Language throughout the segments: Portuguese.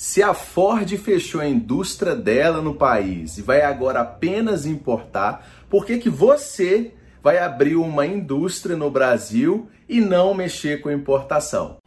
Se a Ford fechou a indústria dela no país e vai agora apenas importar, por que, que você vai abrir uma indústria no Brasil e não mexer com importação?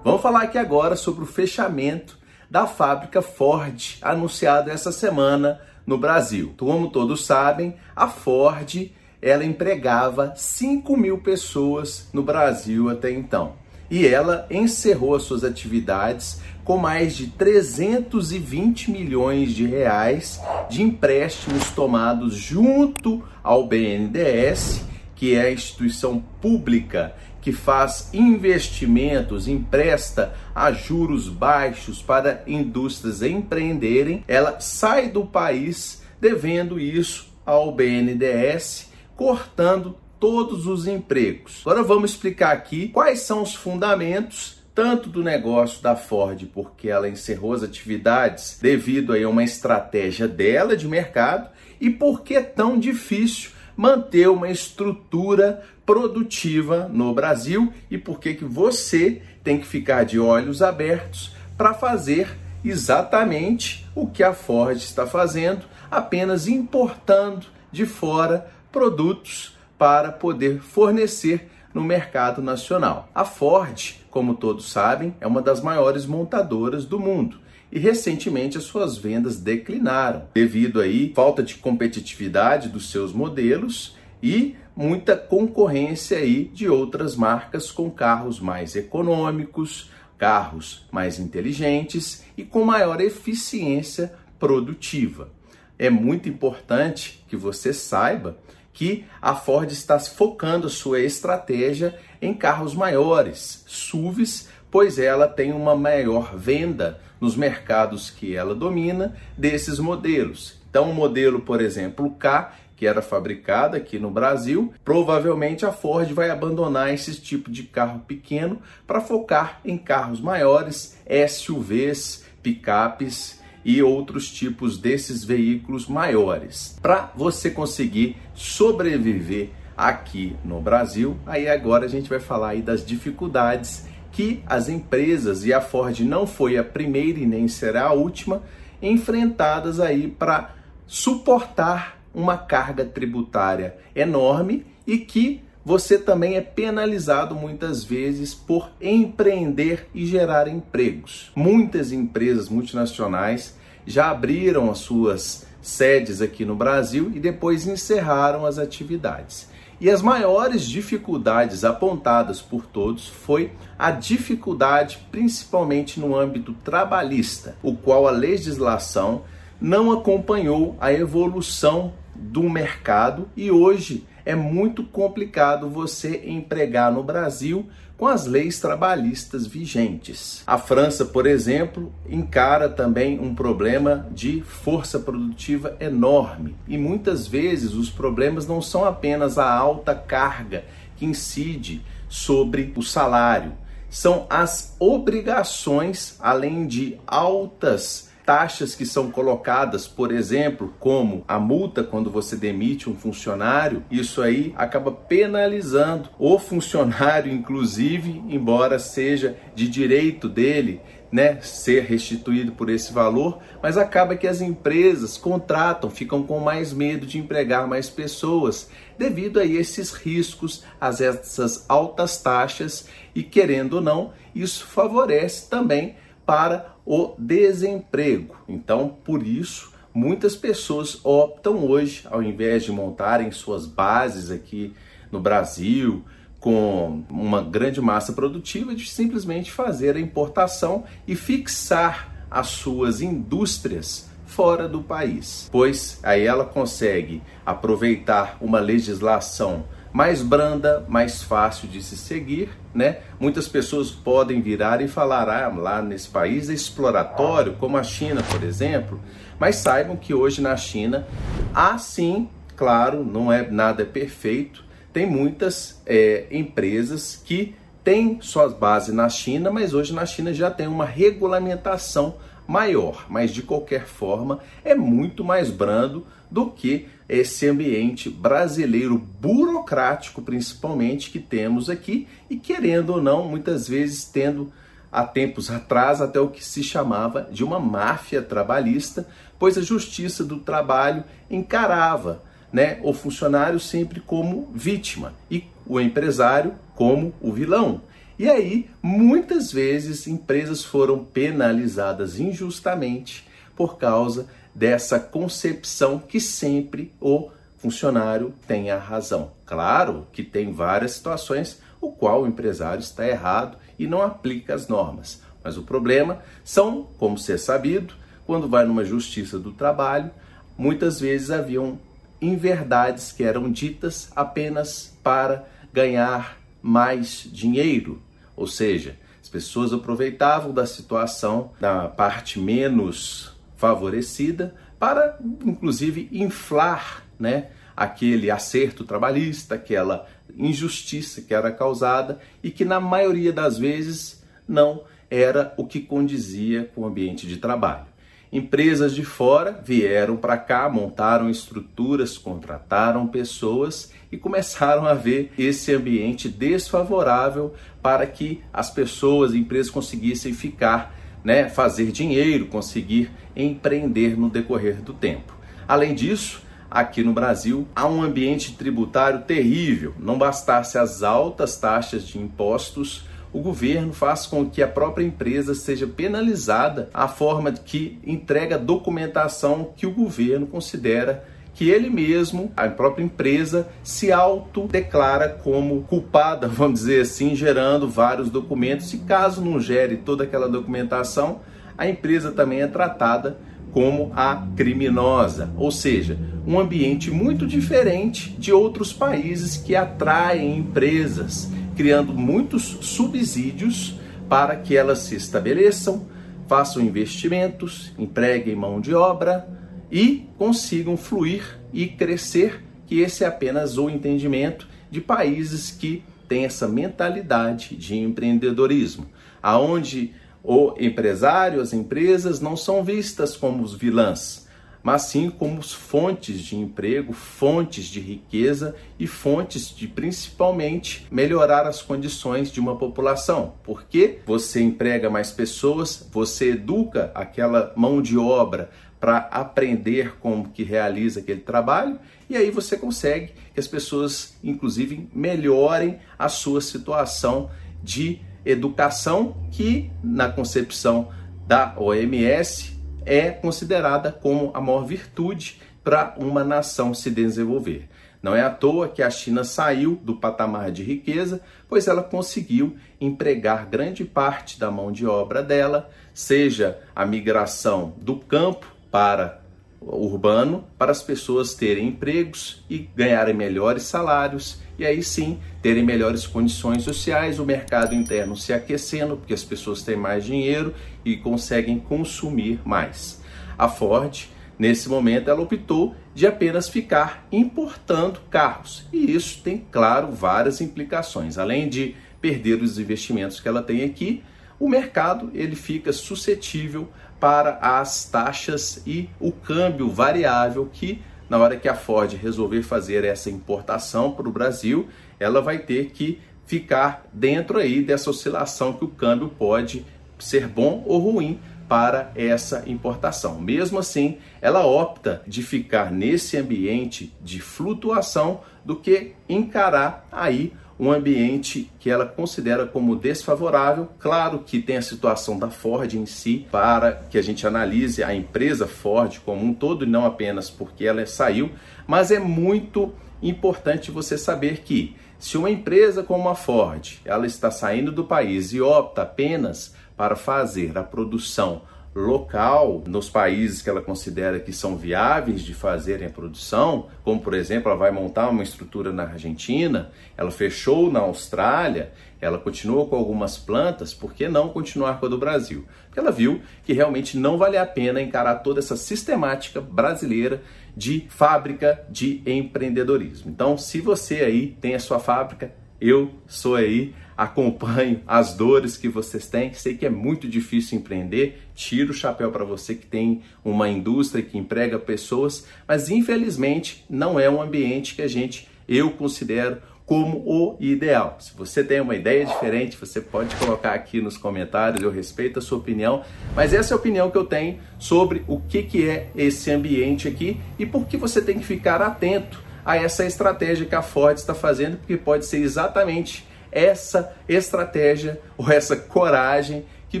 Vamos falar aqui agora sobre o fechamento da fábrica Ford, anunciado essa semana no Brasil. Como todos sabem, a Ford ela empregava 5 mil pessoas no Brasil até então e ela encerrou as suas atividades com mais de 320 milhões de reais de empréstimos tomados junto ao BNDES, que é a instituição pública que faz investimentos, empresta a juros baixos para indústrias empreenderem, ela sai do país devendo isso ao BNDES, cortando todos os empregos. Agora vamos explicar aqui quais são os fundamentos tanto do negócio da Ford, porque ela encerrou as atividades devido a uma estratégia dela de mercado, e por que é tão difícil manter uma estrutura produtiva no Brasil e por que você tem que ficar de olhos abertos para fazer exatamente o que a Ford está fazendo, apenas importando de fora produtos para poder fornecer no mercado nacional. A Ford, como todos sabem, é uma das maiores montadoras do mundo e recentemente as suas vendas declinaram devido aí falta de competitividade dos seus modelos e muita concorrência aí de outras marcas com carros mais econômicos, carros mais inteligentes e com maior eficiência produtiva. É muito importante que você saiba que a Ford está focando sua estratégia em carros maiores, SUVs, pois ela tem uma maior venda nos mercados que ela domina desses modelos. Então, o modelo, por exemplo, K, que era fabricado aqui no Brasil, provavelmente a Ford vai abandonar esse tipo de carro pequeno para focar em carros maiores, SUVs, picapes e outros tipos desses veículos maiores. Para você conseguir sobreviver aqui no Brasil, aí agora a gente vai falar aí das dificuldades que as empresas e a Ford não foi a primeira e nem será a última enfrentadas aí para suportar uma carga tributária enorme e que você também é penalizado muitas vezes por empreender e gerar empregos. Muitas empresas multinacionais já abriram as suas sedes aqui no Brasil e depois encerraram as atividades. E as maiores dificuldades apontadas por todos foi a dificuldade principalmente no âmbito trabalhista, o qual a legislação não acompanhou a evolução do mercado e hoje é muito complicado você empregar no Brasil com as leis trabalhistas vigentes. A França, por exemplo, encara também um problema de força produtiva enorme e muitas vezes os problemas não são apenas a alta carga que incide sobre o salário, são as obrigações, além de altas taxas que são colocadas, por exemplo, como a multa quando você demite um funcionário, isso aí acaba penalizando o funcionário, inclusive, embora seja de direito dele. Né, ser restituído por esse valor, mas acaba que as empresas contratam, ficam com mais medo de empregar mais pessoas, devido a esses riscos, a essas altas taxas, e querendo ou não, isso favorece também para o desemprego. Então, por isso, muitas pessoas optam hoje, ao invés de montarem suas bases aqui no Brasil, com uma grande massa produtiva, de simplesmente fazer a importação e fixar as suas indústrias fora do país, pois aí ela consegue aproveitar uma legislação mais branda, mais fácil de se seguir, né? Muitas pessoas podem virar e falar, ah, lá nesse país é exploratório, como a China, por exemplo, mas saibam que hoje na China há sim, claro, não é nada perfeito, tem muitas é, empresas que têm suas bases na China, mas hoje na China já tem uma regulamentação maior, mas de qualquer forma é muito mais brando do que esse ambiente brasileiro burocrático, principalmente, que temos aqui e querendo ou não, muitas vezes tendo há tempos atrás até o que se chamava de uma máfia trabalhista, pois a Justiça do Trabalho encarava né, o funcionário sempre como vítima e o empresário como o vilão. E aí, muitas vezes, empresas foram penalizadas injustamente por causa dessa concepção que sempre o funcionário tem a razão. Claro que tem várias situações o qual o empresário está errado e não aplica as normas. Mas o problema são, como ser sabido, quando vai numa justiça do trabalho, muitas vezes haviam inverdades que eram ditas apenas para ganhar mais dinheiro, ou seja, as pessoas aproveitavam da situação da parte menos favorecida para, inclusive, inflar, né, aquele acerto trabalhista, aquela injustiça que era causada e que na maioria das vezes não era o que condizia com o ambiente de trabalho. Empresas de fora vieram para cá, montaram estruturas, contrataram pessoas e começaram a ver esse ambiente desfavorável para que as pessoas, empresas conseguissem ficar, né, fazer dinheiro, conseguir empreender no decorrer do tempo. Além disso, aqui no Brasil há um ambiente tributário terrível. Não bastasse as altas taxas de impostos, o governo faz com que a própria empresa seja penalizada a forma que entrega documentação que o governo considera que ele mesmo, a própria empresa, se autodeclara como culpada, vamos dizer assim, gerando vários documentos. E caso não gere toda aquela documentação, a empresa também é tratada como a criminosa, ou seja, um ambiente muito diferente de outros países que atraem empresas, criando muitos subsídios para que elas se estabeleçam, façam investimentos, empreguem mão de obra e consigam fluir e crescer, que esse é apenas o entendimento de países que têm essa mentalidade de empreendedorismo, aonde o empresário, as empresas não são vistas como os vilãs, mas sim como fontes de emprego, fontes de riqueza e fontes de principalmente melhorar as condições de uma população. Porque você emprega mais pessoas, você educa aquela mão de obra para aprender como que realiza aquele trabalho e aí você consegue que as pessoas inclusive melhorem a sua situação de educação que, na concepção da OMS, é considerada como a maior virtude para uma nação se desenvolver. Não é à toa que a China saiu do patamar de riqueza, pois ela conseguiu empregar grande parte da mão de obra dela, seja a migração do campo para urbano para as pessoas terem empregos e ganharem melhores salários e aí sim terem melhores condições sociais, o mercado interno se aquecendo porque as pessoas têm mais dinheiro e conseguem consumir mais. A Ford, nesse momento, ela optou de apenas ficar importando carros e isso tem, claro, várias implicações. Além de perder os investimentos que ela tem aqui, o mercado ele fica suscetível para as taxas e o câmbio variável que na hora que a Ford resolver fazer essa importação para o Brasil, ela vai ter que ficar dentro aí dessa oscilação que o câmbio pode ser bom ou ruim para essa importação. Mesmo assim, ela opta de ficar nesse ambiente de flutuação do que encarar aí um ambiente que ela considera como desfavorável. Claro que tem a situação da Ford em si, para que a gente analise a empresa Ford como um todo, e não apenas porque ela saiu, mas é muito importante você saber que se uma empresa como a Ford, ela está saindo do país e opta apenas para fazer a produção local nos países que ela considera que são viáveis de fazerem a produção, como por exemplo, ela vai montar uma estrutura na Argentina, ela fechou na Austrália, ela continua com algumas plantas, por que não continuar com a do Brasil? Porque ela viu que realmente não vale a pena encarar toda essa sistemática brasileira de fábrica de empreendedorismo. Então, se você aí tem a sua fábrica, Eu sou aí, acompanho as dores que vocês têm. Sei que é muito difícil empreender. Tiro o chapéu para você que tem uma indústria que emprega pessoas, mas infelizmente não é um ambiente que a gente eu considero como o ideal. Se você tem uma ideia diferente, você pode colocar aqui nos comentários, eu respeito a sua opinião, mas essa é a opinião que eu tenho sobre o que, que é esse ambiente aqui e por que você tem que ficar atento a essa estratégia que a Ford está fazendo, porque pode ser exatamente essa estratégia ou essa coragem que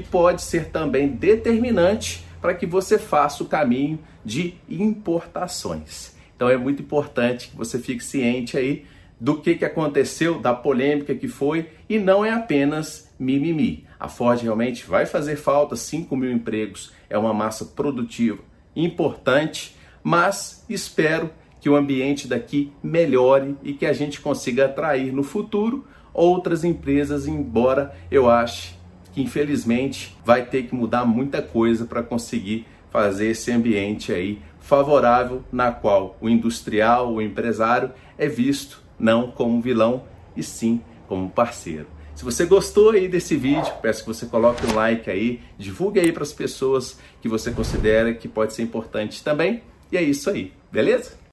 pode ser também determinante para que você faça o caminho de importações. Então é muito importante que você fique ciente aí do que, que aconteceu, da polêmica que foi, e não é apenas mimimi. A Ford realmente vai fazer falta, 5 mil empregos é uma massa produtiva importante, mas espero que o ambiente daqui melhore e que a gente consiga atrair no futuro outras empresas, embora eu ache que infelizmente vai ter que mudar muita coisa para conseguir fazer esse ambiente aí favorável na qual o industrial, o empresário é visto não como vilão e sim como parceiro. Se você gostou aí desse vídeo, peço que você coloque um like aí, divulgue aí para as pessoas que você considera que pode ser importante também. E é isso aí, beleza?